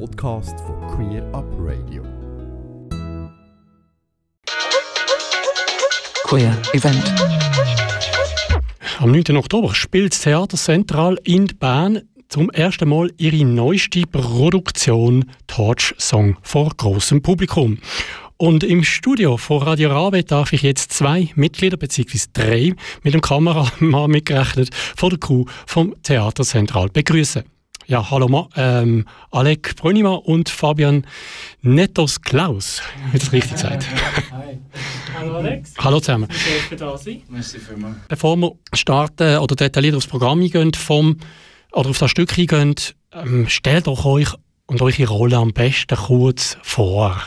Podcast von Queer Up Radio. Queer Event. Am 9. Oktober spielt das Theater Central in Bern zum ersten Mal ihre neueste Produktion Torch Song vor großem Publikum. Und im Studio von Radio Rabe darf ich jetzt zwei Mitglieder, beziehungsweise drei, mit dem Kameramann mitgerechnet, von der Crew vom Theater Central begrüßen. Ja, hallo Ma, ähm, Alec Brönnimann und Fabian Nettos Klaus. Ich das richtig gesagt? Hi. Hallo Alex. Hallo zusammen. Schön, dass da sein. Merci vielmals. Bevor wir starten oder detailliert aufs Programm eingehen, vom, oder auf das Stück eingehen, ähm, stellt doch euch und eure Rolle am besten kurz vor.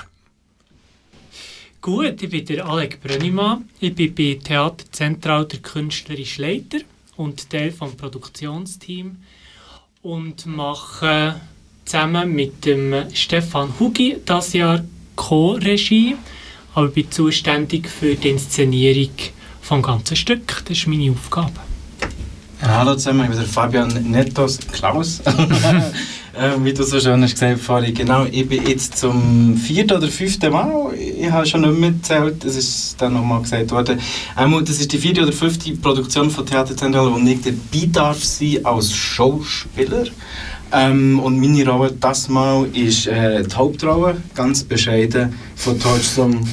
Gut, ich bin der Alec Brönnimann. Ich bin bei Theater Zentral der künstlerische Leiter und Teil des Produktionsteams und mache zusammen mit dem Stefan Hugi das Jahr Co-Regie, aber bin zuständig für die Inszenierung vom ganzen Stück. Das ist meine Aufgabe. Ja, hallo zusammen, ich bin der Fabian Nettos Klaus. äh, wie du so schön hast gesagt vorhin, genau, ich bin jetzt zum vierten oder fünften Mal, ich habe schon nicht mehr gezählt, es ist dann nochmal gesagt worden, einmal, das ist die vierte oder fünfte Produktion von Theater Zentral, wo ich dabei darf sein als Schauspieler. Ähm, und meine Rolle das Mal ist äh, die Hauptrolle, ganz bescheiden, von Torch Song.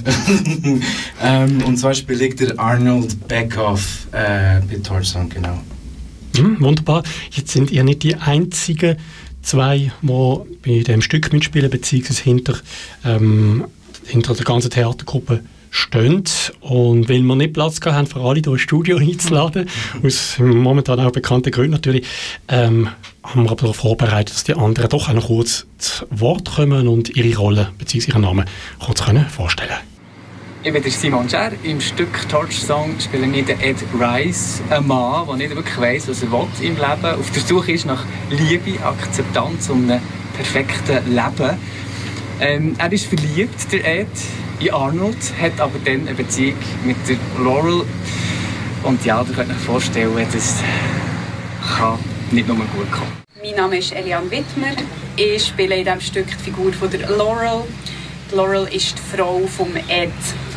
ähm, und zwar spiele ich der Arnold Beckhoff äh, bei Torch Song, genau. Hm, wunderbar. Jetzt sind ihr nicht die einzigen zwei, die bei dem Stück mitspielen, beziehungsweise hinter, ähm, hinter der ganzen Theatergruppe stehen. Und weil wir nicht Platz gehabt haben, für alle hier ins Studio einzuladen, aus momentan auch bekannten Gründen natürlich, ähm, haben wir aber darauf vorbereitet, dass die anderen doch auch noch kurz zu Wort kommen und ihre Rolle bzw. ihren Namen kurz können vorstellen Ich bin Simon Scher. Im Stück Torch Song spiele ich den Ed Rice, einen Mann, der nicht wirklich weiss, was er will im Leben, auf der Suche ist nach Liebe, Akzeptanz und einem perfekten Leben. Ähm, er ist verliebt, der Ed, in Arnold, hat aber dann eine Beziehung mit der Laurel. Und ja, ihr könnt euch vorstellen, das kann nicht nur gut kommen. Mein Name ist Eliane Wittmer. Ich spiele in diesem Stück die Figur von der Laurel. Die Laurel ist die Frau von Ed.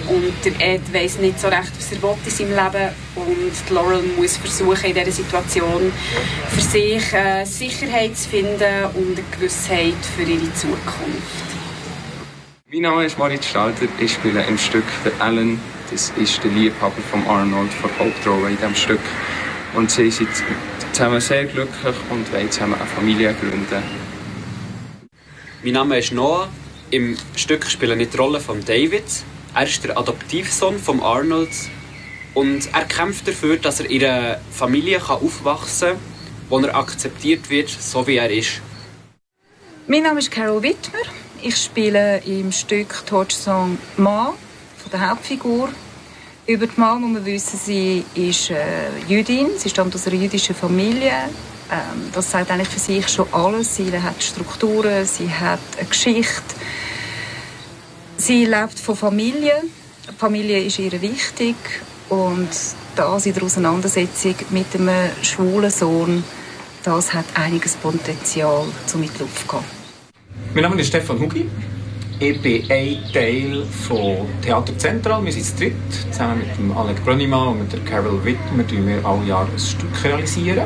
Und der Ed weiß nicht so recht, was er will in seinem Leben. Und Laurel muss versuchen, in dieser Situation für sich äh, Sicherheit zu finden und eine Gewissheit für ihre Zukunft. Mein Name ist Marit Stalter. Ich spiele im Stück den Alan. Das ist der Liebhaber von Arnold, von Hauptrolle in diesem Stück. Und sie sind zusammen sehr glücklich und wollen zusammen eine Familie gründen. Mein Name ist Noah. Im Stück spiele ich die Rolle von David. Er ist der Adoptivsohn von Arnold und er kämpft dafür, dass er in einer Familie aufwachsen kann, wo er akzeptiert wird, so wie er ist. Mein Name ist Carol Wittmer. Ich spiele im Stück Torch Song Ma von der Hauptfigur. Über die Ma muss man wissen, sie ist äh, Jüdin, sie stammt aus einer jüdischen Familie. Ähm, das sagt eigentlich für sich schon alles. Sie hat Strukturen, sie hat eine Geschichte. Sie lebt von Familie. Familie ist ihr wichtig und das in der Auseinandersetzung mit einem schwulen Sohn, das hat einiges Potenzial, um mit Luft zu gehen. Mein Name ist Stefan Hugi. Ich bin ein Teil von Theater Zentral. Wir sind zu dritt. Zusammen mit dem Alec Brönnimann und mit der Carol realisieren wir alle Jahre ein Stück. realisieren.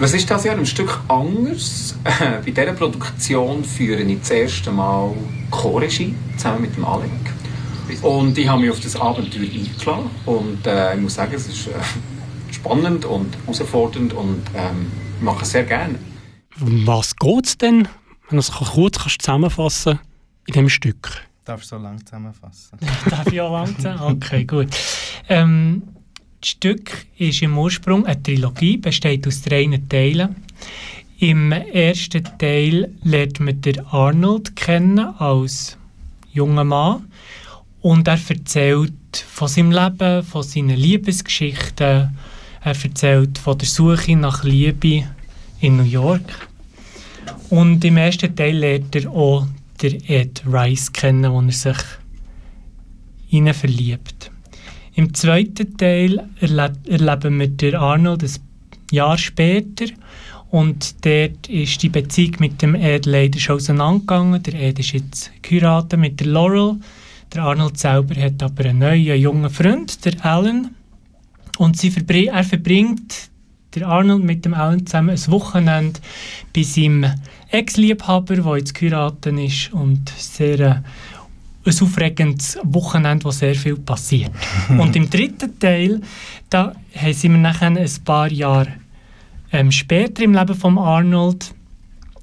Was ist das Jahr ein Stück anders? Bei dieser Produktion führe ich das erste Mal Co-Regie zusammen mit dem Alec. Und ich habe mich auf das Abenteuer eingeladen. Und äh, ich muss sagen, es ist äh, spannend und herausfordernd und ähm, ich mache es sehr gerne. Was geht es denn, wenn du es kurz kannst zusammenfassen in diesem Stück? Darf so lang zusammenfassen? Darf ich auch langsam? Okay, gut. Ähm, das Stück ist im Ursprung eine Trilogie, besteht aus drei Teilen. Im ersten Teil lernt man den Arnold kennen als junger Mann und er erzählt von seinem Leben, von seinen Liebesgeschichten. Er erzählt von der Suche nach Liebe in New York. Und im ersten Teil lernt er auch Ed Rice kennen, wo er sich in ihn verliebt. Im zweiten Teil erleb erleben wir den Arnold ein Jahr später Und dort ist die Beziehung mit dem Ed leider schon auseinandergegangen. Der Ed ist jetzt geheiratet mit der Laurel. Der Arnold selber hat aber einen neuen jungen Freund, der Alan. Und sie verbring er verbringt der Arnold mit dem Alan zusammen ein Wochenende bei seinem Ex-Liebhaber, der jetzt geheiratet ist und sehr äh, ein aufregendes Wochenende, wo sehr viel passiert. und im dritten Teil, da sind wir nachher ein paar Jahre ähm, später im Leben von Arnold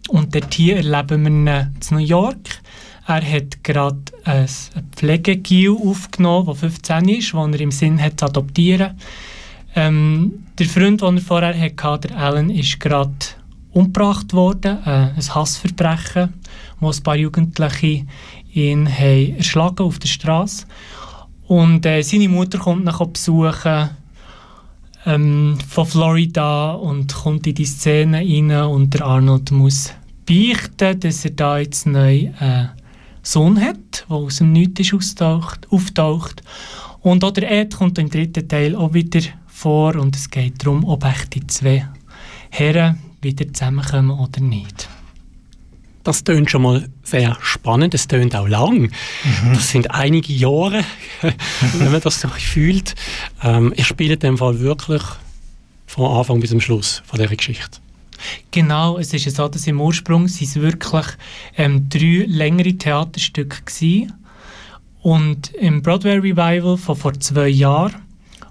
und dort hier erleben wir ihn in New York. Er hat gerade ein Pflegegil aufgenommen, das 15 ist, das er im Sinn hat zu adoptieren. Ähm, der Freund, den er vorher hatte, der Alan, ist gerade umgebracht worden. Äh, ein Hassverbrechen, wo ein paar Jugendliche ihn haben erschlagen auf der Straße. Und äh, seine Mutter kommt nach besuchen ähm, von Florida und kommt in die Szene rein und der Arnold muss beichten, dass er da jetzt neu einen Sohn hat, der aus dem Nichts auftaucht, auftaucht. Und auch der Ed kommt im dritten Teil auch wieder vor und es geht darum, ob echt die zwei Herren wieder zusammenkommen oder nicht. Das tönt schon mal sehr spannend, es tönt auch lang. Mhm. Das sind einige Jahre, wenn man das so fühlt. Ähm, ich spiele in dem Fall wirklich von Anfang bis zum Schluss von dieser Geschichte. Genau, es ist ja so, dass im Ursprung sind es wirklich ähm, drei längere Theaterstücke gewesen. Und im Broadway Revival von vor zwei Jahren,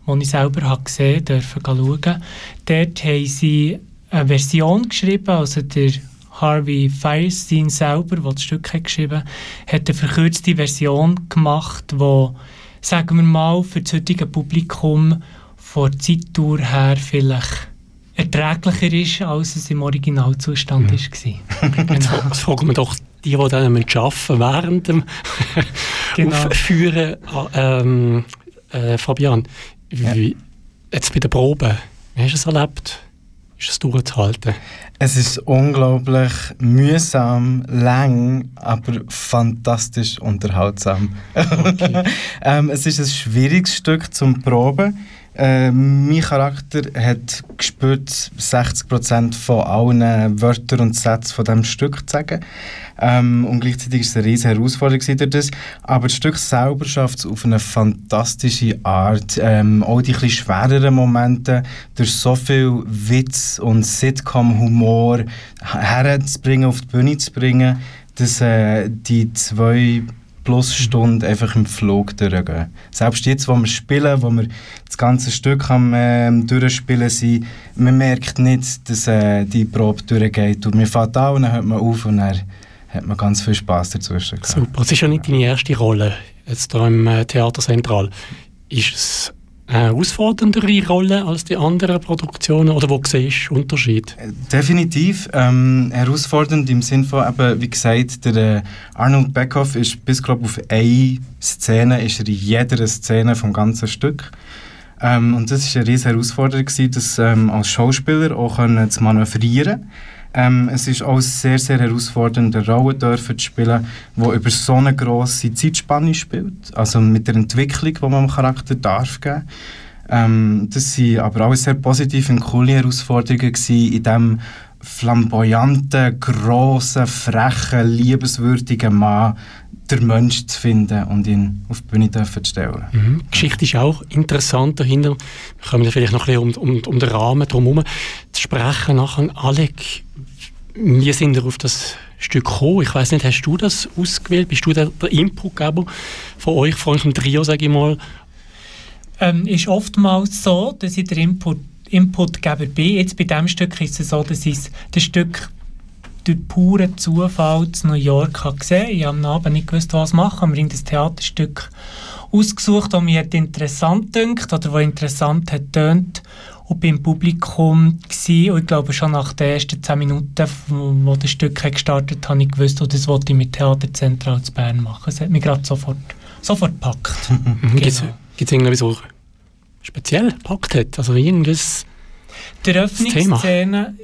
wo ich selber habe gesehen durfte schauen, dort haben sie eine Version geschrieben, also der Harvey Firestein selber, der das Stück hat geschrieben hat, hat eine verkürzte Version gemacht, die, sagen wir mal, für das heutige Publikum von der Zeitdauer her vielleicht erträglicher ist, als es im Originalzustand ja. war. genau. Jetzt fragen wir doch die, die dann arbeiten während dem genau. Aufführen. Ähm, äh, Fabian, wie, ja. jetzt bei der Probe, wie hast du es erlebt? Ist es durchzuhalten? Es ist unglaublich mühsam, lang, aber fantastisch unterhaltsam. Okay. ähm, es ist ein schwieriges Stück zum Proben. Äh, mein Charakter hat gespürt, 60% von allen Wörtern und Sätzen von diesem Stück zu sagen. Ähm, und gleichzeitig war es eine riesige Herausforderung durch das. Aber das Stück selber schafft es auf eine fantastische Art. Ähm, auch die etwas schwereren Momente durch so viel Witz und Sitcom-Humor herzubringen, auf die Bühne zu bringen, dass äh, die zwei plus Stunde einfach im Flug durchgehen. Selbst jetzt, wo wir spielen, wo wir das ganze Stück am äh, durchspielen sind, man merkt nicht, dass äh, die Probe durchgeht. Und man fährt an und dann hört man auf und dann hat man ganz viel Spass dazwischen. Super, es ist ja nicht deine erste Rolle jetzt hier im äh, Theater Zentral. Ist es eine herausforderndere Rolle als die anderen Produktionen oder wo siehst du Unterschied? Äh, definitiv ähm, herausfordernd im Sinne von, eben, wie gesagt, der äh, Arnold Beckhoff ist bis glaube auf eine Szene, ist er in jeder Szene vom ganzen Stück. Ähm, und das war eine riesige Herausforderung, das ähm, als Schauspieler auch können zu manövrieren ähm, es ist auch sehr, sehr herausfordernd, eine Rolle dürfen zu spielen, die über so eine grosse Zeitspanne spielt. Also mit der Entwicklung, die man dem Charakter darf geben. Ähm, das waren aber auch sehr positive und coole Herausforderungen gewesen, in diesem flamboyanten, grossen, frechen, liebenswürdigen Mann der Mensch zu finden und ihn auf die Bühne zu stellen. Mhm. Die Geschichte ist auch interessant dahinter. Wir kommen vielleicht noch ein bisschen um, um, um den Rahmen drumherum zu sprechen. Nachher, Alec, wir sind auf das Stück gekommen. Ich weiß nicht, hast du das ausgewählt? Bist du der, der Inputgeber von euch, von eurem Trio, sage ich mal? Ähm, ist oftmals so, dass ich der Input, Inputgeber bin. Jetzt bei diesem Stück ist es so, dass ich das Stück durch puren Zufall zu New York habe gesehen Ich habe am Abend nicht gewusst, was machen. Wir haben das Theaterstück ausgesucht, das mich interessant dünkt oder das interessant hat tönt und beim Publikum gewesen. und ich glaube schon nach den ersten zehn Minuten, wo, das Stück gestartet hat, habe ich gewusst, oh, das wollte ich mit Theater Zentral zu Bern machen. Es hat mich gerade sofort, sofort gepackt. genau. Gibt es irgendwie so speziell gepackt hat? Also irgendwas Die Eröffnungsszene,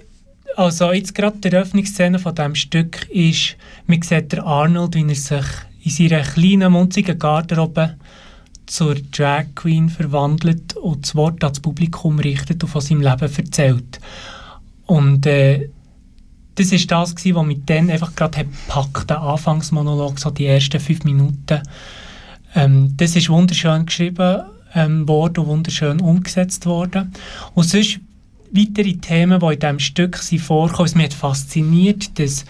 also jetzt gerade die Eröffnungsszene von diesem Stück ist, man sieht der Arnold, wie er sich in seiner kleinen, munzigen Garderobe zur Drag Queen verwandelt und das Wort ans Publikum richtet und von seinem Leben erzählt. Und äh, das war das, gewesen, was mich dann einfach gerade gepackt der Anfangsmonolog, so die ersten fünf Minuten. Ähm, das ist wunderschön geschrieben ähm, worden und wunderschön umgesetzt worden. Und sonst weitere Themen, die in diesem Stück sind vorkommen, es mich fasziniert, dass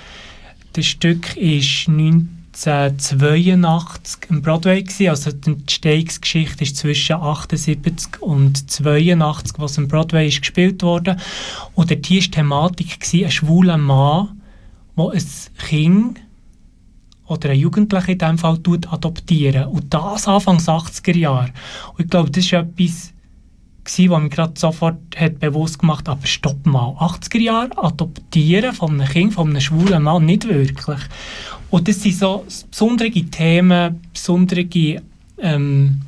das Stück ist 1982 im Broadway gewesen, also die Entstehungsgeschichte ist zwischen 78 und 82, was im Broadway ist gespielt wurde. Und dort war die Thematik gewesen, ein schwuler Mann, der ein Kind oder ein Jugendlicher in diesem Fall adoptieren. Und das Anfang 80er Jahre. Und ich glaube, das ist etwas, gewesen, was mir gerade sofort hat bewusst gemacht aber stopp mal, 80er Jahre adoptieren von einem Kind, von einem schwulen Mann, nicht wirklich. Und das sind so besondere Themen, besondere, ähm,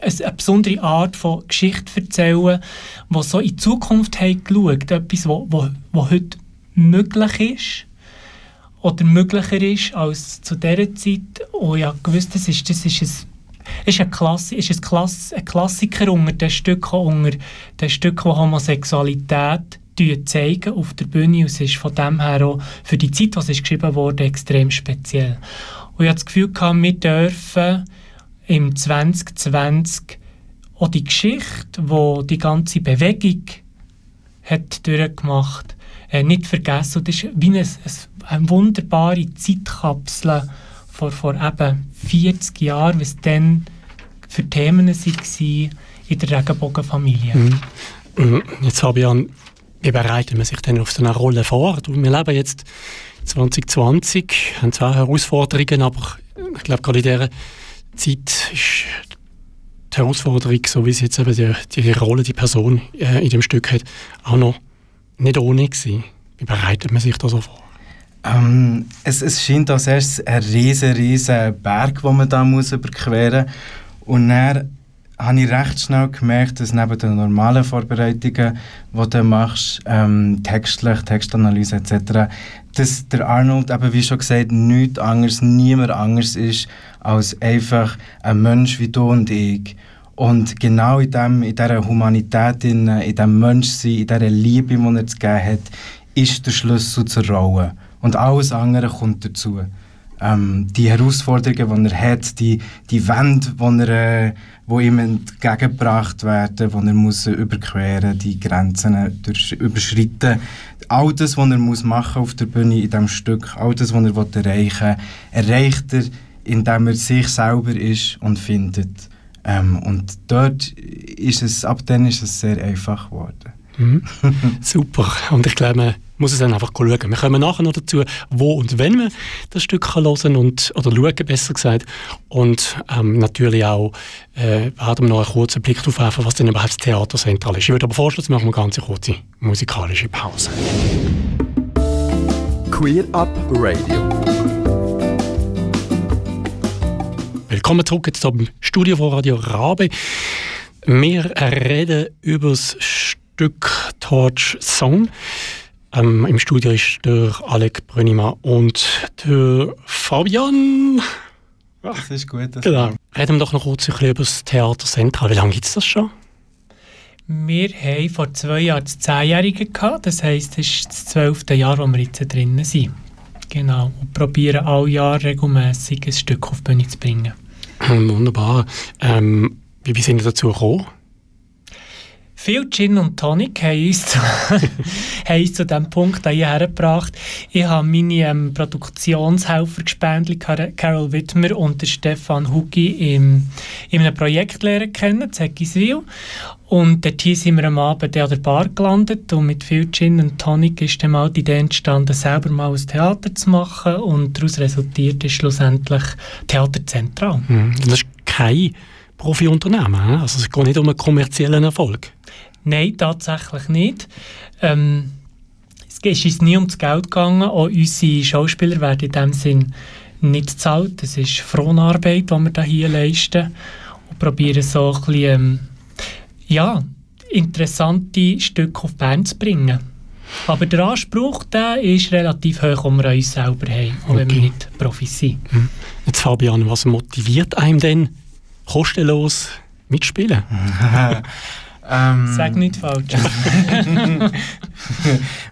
eine besondere Art von Geschichte erzählen, die so in die Zukunft haben geschaut, etwas, was heute möglich ist oder möglicher ist als zu dieser Zeit. Und ja, gewusst, das ist, das ist ein ist ein, Klassi ist ein, Klass ein Klassiker unter den Stücken, unter den Stücken, die Homosexualität zeigen auf der Bühne. Und es ist von dem her auch für die Zeit, was geschrieben wurde, extrem speziell. Und ich habe das Gefühl, gehabt, wir dürfen im 2020 auch die Geschichte, die die ganze Bewegung hat durchgemacht äh, nicht vergessen. Und das ist wie eine, eine wunderbare Zeitkapsel vor, vor eben 40 Jahren, was dann für Themen waren in der Regenbogenfamilie. Mhm. mhm. Jetzt habe ich an, wie bereitet man sich denn auf so eine Rolle vor? Wir leben jetzt 2020, haben zwar Herausforderungen, aber ich glaube, gerade in dieser Zeit ist die Herausforderung, so wie es jetzt eben die, die Rolle, die Person äh, in dem Stück hat, auch noch nicht ohne gewesen. Wie bereitet man sich da so vor? Ähm, es, es scheint als erstes ein riesen, riesen Berg, den man da muss überqueren muss. Und dann habe ich recht schnell gemerkt, dass neben den normalen Vorbereitungen, die du machst, ähm, textlich, Textanalyse etc., dass der Arnold, eben wie schon gesagt, nichts anderes, niemand anders ist als einfach ein Mensch wie du und ich. Und genau in, dem, in dieser Humanität, in, in diesem Menschsein, in dieser Liebe, die er zu geben hat, ist der Schlüssel zur Rolle. Und alles andere kommt dazu. Ähm, die Herausforderungen, die er hat, die, die Wände, die, er, äh, die ihm entgegengebracht werden, die er muss überqueren die Grenzen durch, überschreiten. All das, was er muss machen auf der Bühne in diesem Stück, all das, was er erreichen will, erreicht er, indem er sich selber ist und findet. Ähm, und dort ist es, ab dann ist es sehr einfach geworden. Mhm. Super. Und ich glaube, muss es dann einfach schauen. Wir kommen nachher noch dazu, wo und wenn man das Stück hören kann und, oder schauen, besser gesagt. Und ähm, natürlich auch äh, werden wir noch einen kurzen Blick darauf werfen, was denn überhaupt das Theater zentral ist. Ich würde aber vorschlagen, machen wir eine ganz kurze musikalische Pause. Queer Up Radio. Willkommen zurück jetzt zum Studio von Radio Rabe. Wir reden über das Stück Torch Song. Ähm, Im Studio ist der Alec Brünnimann und der Fabian. Das ist gut. Das genau. Reden wir doch noch kurz über das Theater Zentral. Wie lange gibt es das schon? Wir haben vor zwei Jahren das Zehnjährige gehabt. Das heisst, es ist das zwölfte Jahr, wo wir jetzt drinnen sind. Genau. Und probieren alle Jahre regelmäßig ein Stück auf die Bühne zu bringen. Wunderbar. Ähm, wie, wie sind Sie dazu gekommen? Viel Gin und Tonic haben uns zu, haben uns zu diesem Punkt hierher gebracht. Ich habe meine ähm, Produktionshelfer gespendet, Carol Wittmer und Stefan Hugi, in, in einem Projekt lernen kennen, Zeckiswil. Und dort sind wir am Abend an der Bar gelandet und mit viel Gin und Tonic ist dann mal die Idee entstanden, selber mal ein Theater zu machen und daraus resultiert ist schlussendlich Theaterzentral. Mhm. Das ist kein Profi-Unternehmen, also es geht nicht um einen kommerziellen Erfolg. Nein, tatsächlich nicht. Ähm, es ist uns nie ums Geld gegangen. Auch unsere Schauspieler werden in dem Sinn nicht bezahlt. Das ist Fronarbeit, die wir hier leisten und probieren so ein bisschen, ähm, ja, interessante Stücke auf Bern zu bringen. Aber der Anspruch der ist relativ hoch, den wir an uns selber haben, auch okay. wenn wir nicht Profis sind. Hm. Jetzt Fabian, was motiviert einem denn kostenlos mitspielen? Ähm, Sag nicht falsch.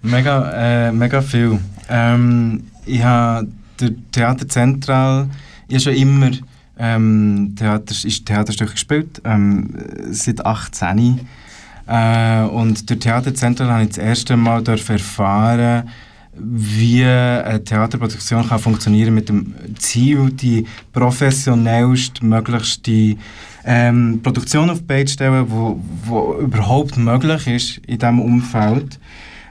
mega, äh, mega viel. Ähm, ich habe der Theater Zentral ich schon immer ähm, Theater, ist Theaterstück gespielt, ähm, seit 18. Äh, und durch Theater Zentral habe ich das erste Mal erfahren, wie eine Theaterproduktion kann funktionieren mit dem Ziel, die professionellst, möglichste ähm, Produktion auf die Beine stellen, wo, wo überhaupt möglich ist in diesem Umfeld.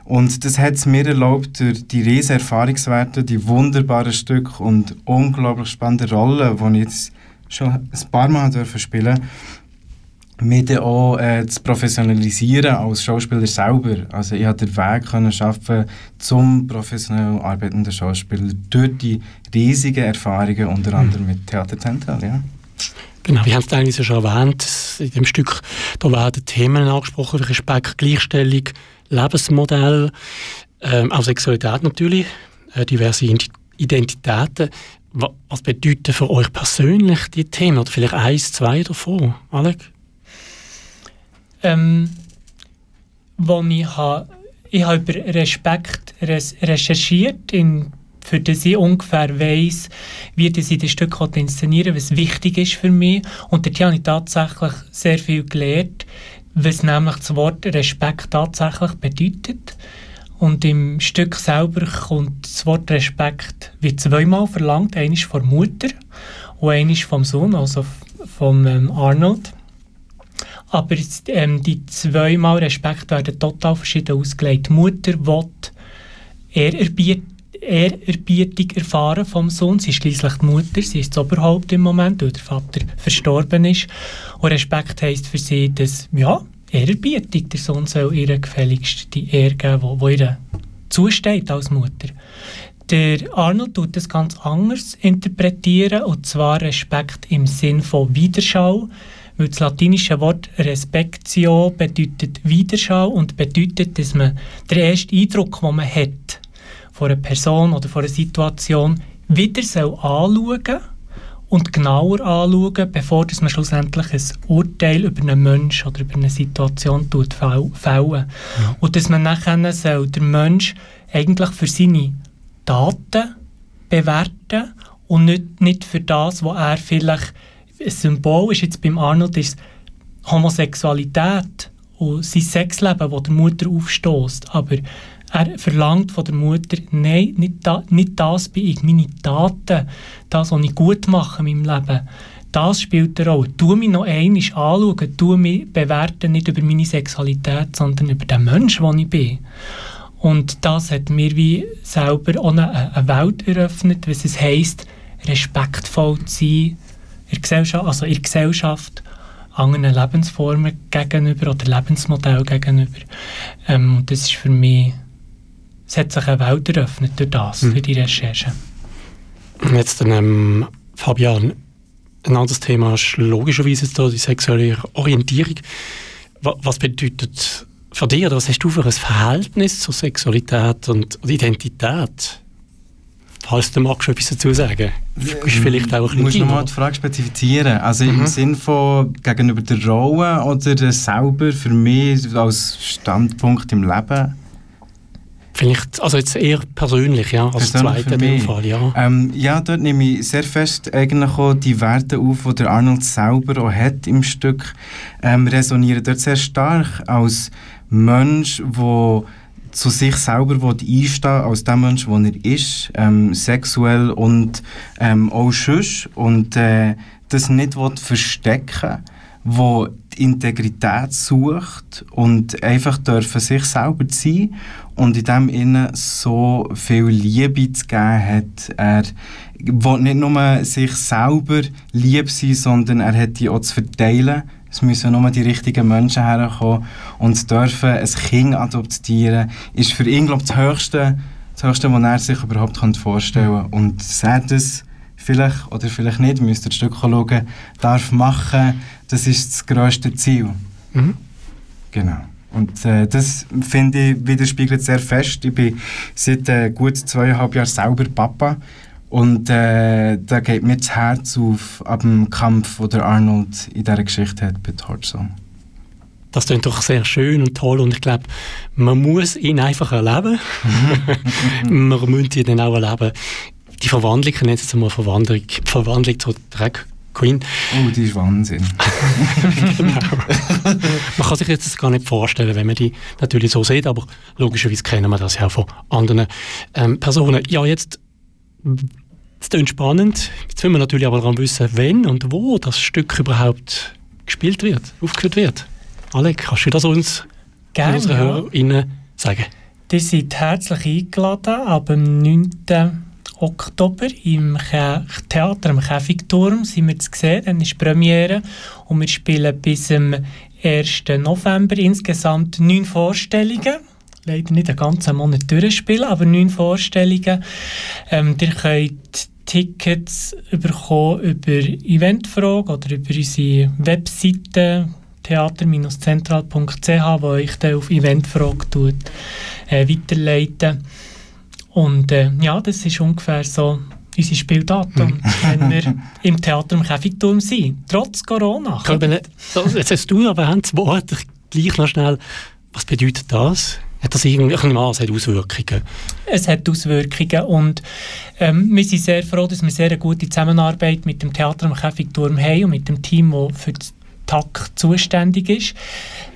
Und das hat es mir erlaubt, durch die riesen Erfahrungswerte, die wunderbaren Stücke und unglaublich spannende Rollen, die ich jetzt schon ein paar Mal spielen durfte, mich auch äh, zu professionalisieren als Schauspieler selber. Also ich konnte den Weg können schaffen zum professionell arbeitenden Schauspieler durch die riesigen Erfahrungen, unter hm. anderem mit Theater. Ja. Genau, wir haben es eigentlich schon erwähnt, in dem Stück da werden Themen angesprochen, wie Respekt, Gleichstellung, Lebensmodell, ähm, auch Sexualität natürlich, äh, diverse Identitäten. Was bedeuten für euch persönlich die Themen? Oder vielleicht eins, zwei davon, Alec? Ähm, wo ich, ha, ich habe über Respekt recherchiert, in, für das ich ungefähr weiss, wie das in den Stück inszenieren was wichtig ist für mich. Und dort habe ich tatsächlich sehr viel gelernt, was nämlich das Wort Respekt tatsächlich bedeutet. Und im Stück selber kommt das Wort Respekt wie zweimal verlangt. Eines von der Mutter und eines vom Sohn, also von ähm, Arnold. Aber ähm, die zweimal Respekt werden total verschieden ausgelegt. Die Mutter will Ehrerbietung erfahren vom Sohn. Sie ist schließlich die Mutter, sie ist das Oberhaupt im Moment, weil der Vater verstorben ist. Und Respekt heisst für sie, dass, ja, Ehrerbietung, der Sohn soll ihr gefälligst die Ehre geben, die ihr zusteht als Mutter. Der Arnold tut das ganz anders interpretieren, und zwar Respekt im Sinn von Widerschau weil das latinische Wort Respectio bedeutet Widerschau und bedeutet, dass man den ersten Eindruck, den man hat von einer Person oder von einer Situation, wieder soll anschauen und genauer anschauen, bevor man schlussendlich ein Urteil über einen Menschen oder über eine Situation tut, fällen. Ja. Und dass man nachher soll den Mensch eigentlich für seine Daten bewerten und nicht, nicht für das, was er vielleicht Symbol ist jetzt beim Arnold ist Homosexualität und sein Sexleben, das der Mutter aufstößt. Aber er verlangt von der Mutter, nein, nicht, da, nicht das bin ich, meine Taten, das, was ich gut mache in meinem Leben, das spielt eine Rolle. Tu mich noch einmal anschauen, tu mich bewerten, nicht über meine Sexualität, sondern über den Menschen, der ich bin. Und das hat mir wie selber auch eine, eine Welt eröffnet, was es heisst, respektvoll zu sein, in der Gesellschaft, also in der Gesellschaft anderen Lebensformen gegenüber oder Lebensmodellen gegenüber. Ähm, und das ist für mich, es hat sich eine Welt eröffnet durch das, mhm. durch die Recherche. Jetzt dann, ähm, Fabian, ein anderes Thema ist logischerweise da die sexuelle Orientierung. Was bedeutet für dich oder was hast du für ein Verhältnis zur Sexualität und Identität? Falls du magst etwas dazu sagen ist vielleicht auch ein Du musst nochmal die Frage spezifizieren. Also mhm. im Sinn von gegenüber der Rolle oder selber für mich als Standpunkt im Leben? Vielleicht, also jetzt eher persönlich, ja, als zweiter Fall, ja. Ähm, ja, dort nehme ich sehr fest eigentlich auch die Werte auf, die der Arnold selber auch hat im Stück, ähm, resonieren dort sehr stark als Mensch, der zu sich selber einstehen als der Mensch, der er ist, ähm, sexuell und ähm, auch sonst, und äh, das nicht verstecken wo die Integrität sucht und einfach dürfen sich selber sein und in dem innen so viel Liebe zu geben hat. Er will nicht nur sich selber lieb sein, sondern er hat die auch zu verteilen es müssen nur die richtigen Menschen herkommen und dürfen ein Kind adoptieren, ist für ihn, glaube ich, das Höchste, das Höchste, was er sich überhaupt vorstellen kann. Und er das vielleicht oder vielleicht nicht, müsst ihr ein Stück schauen, darf machen, das ist das grösste Ziel. Mhm. Genau. Und äh, das, finde ich, widerspiegelt sehr fest. Ich bin seit äh, gut zweieinhalb Jahren selber Papa und äh, da geht mir das Herz auf ab dem Kampf, den Arnold in dieser Geschichte hat bei Torso. das klingt doch sehr schön und toll und ich glaube, man muss ihn einfach erleben. man muss ihn dann auch erleben. Die Verwandlung, ich nenne es jetzt mal Verwandlung, Verwandlung zur Drag Queen. Oh, die ist Wahnsinn. genau. Man kann sich jetzt gar nicht vorstellen, wenn man die natürlich so sieht, aber logischerweise kennen wir das ja von anderen ähm, Personen. Ja, jetzt es klingt spannend. Jetzt wollen wir natürlich aber daran wissen, wenn und wo das Stück überhaupt gespielt wird, aufgeführt wird. Alec, kannst du das uns, Gerne, unseren ja. HörerInnen sagen? Die sind herzlich eingeladen ab dem 9. Oktober im Theater am Käfigturm sind wir zu sehen, dann ist die Premiere und wir spielen bis zum 1. November insgesamt neun Vorstellungen. Leider nicht einen ganzen Monat durchspielen, aber neun Vorstellungen. Ähm, ihr könnt Tickets bekommen über Eventfrage oder über unsere Webseite theater-zentral.ch, wo euch dann auf Eventfrage tut, äh, weiterleiten. Und äh, ja, das ist ungefähr so unsere Spieldaten, mhm. wenn wir im Theater im Käfigturm sind, trotz Corona. Jetzt hast du erwähnt, das Wort, gleich noch schnell, was bedeutet das? Hat das irgendwie, nehme es hat Auswirkungen? Es hat Auswirkungen und ähm, wir sind sehr froh, dass wir sehr eine gute Zusammenarbeit mit dem Theater am Käfigturm haben und mit dem Team, das für das TAC zuständig ist.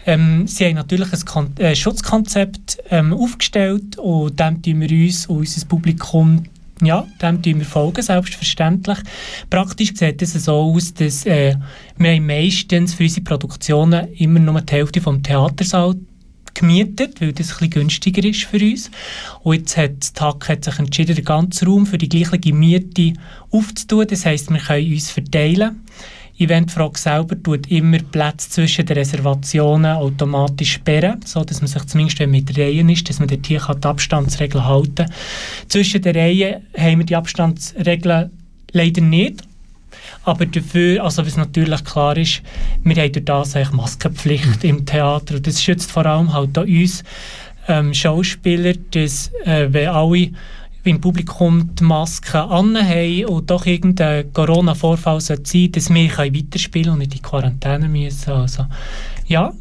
Ähm, sie haben natürlich ein Kon äh, Schutzkonzept ähm, aufgestellt und dem tun wir uns und unser Publikum ja, dem tun wir folgen, selbstverständlich. Praktisch sieht es so aus, dass äh, wir meistens für unsere Produktionen immer nur die Hälfte vom Theatersaal gemietet, weil das ein günstiger ist für uns. Und jetzt hat TAC hat sich entschieden, den ganzen Raum für die gleiche Miete aufzutun. Das heisst, wir können uns verteilen. Eventfrage selber tut immer Plätze zwischen den Reservationen automatisch sperren, sodass man sich zumindest, wenn man mit Reihen ist, dass man dort hier die Abstandsregeln halten kann. Zwischen den Reihen haben wir die Abstandsregeln leider nicht. Aber dafür, also was natürlich klar ist, wir haben durch das eigentlich Maskenpflicht im Theater und das schützt vor allem halt auch uns ähm, Schauspieler, dass äh, wenn alle im Publikum die Maske anhaben und doch irgendein Corona-Vorfall sein dass wir weiterspielen und nicht in Quarantäne müssen. Also, ja,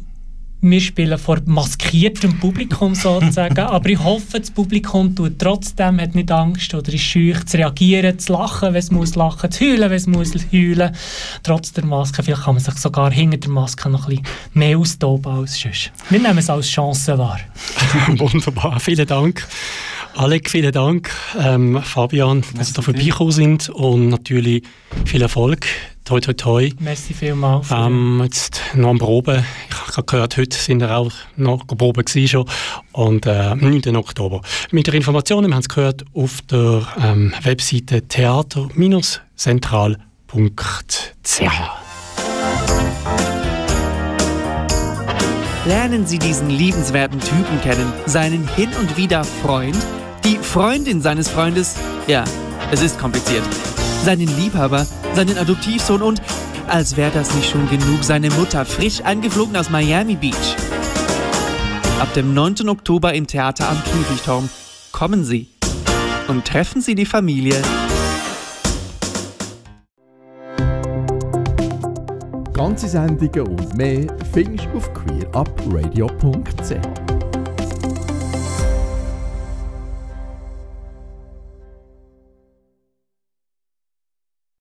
wir spielen vor maskiertem Publikum sozusagen, aber ich hoffe, das Publikum tut trotzdem, hat nicht Angst oder ist schüch zu reagieren, zu lachen, wenn es muss lachen, zu heulen, wenn es muss heulen. Trotz der Maske, vielleicht kann man sich sogar hinter der Maske noch ein bisschen mehr austoben als sonst. Wir nehmen es als Chance wahr. Wunderbar, vielen Dank. Alec, vielen Dank. Ähm, Fabian, dass Sie da vorbeigekommen sind und natürlich viel Erfolg. Toi, toi, toi. Merci vielmals. Ähm, jetzt noch am Proben. Ich habe gehört, heute sind wir auch noch Proben schon. Und äh, 9. Oktober. Mit der Informationen, wir haben es gehört, auf der ähm, Webseite theater-zentral.ch. Lernen Sie diesen liebenswerten Typen kennen, seinen hin und wieder Freund, die Freundin seines Freundes, ja, es ist kompliziert, seinen Liebhaber, seinen Adoptivsohn und, als wäre das nicht schon genug, seine Mutter, frisch eingeflogen aus Miami Beach. Ab dem 9. Oktober im Theater am Kirchturm kommen Sie und treffen Sie die Familie. Ganze Sendungen und mehr findest du auf queerupradio.ch.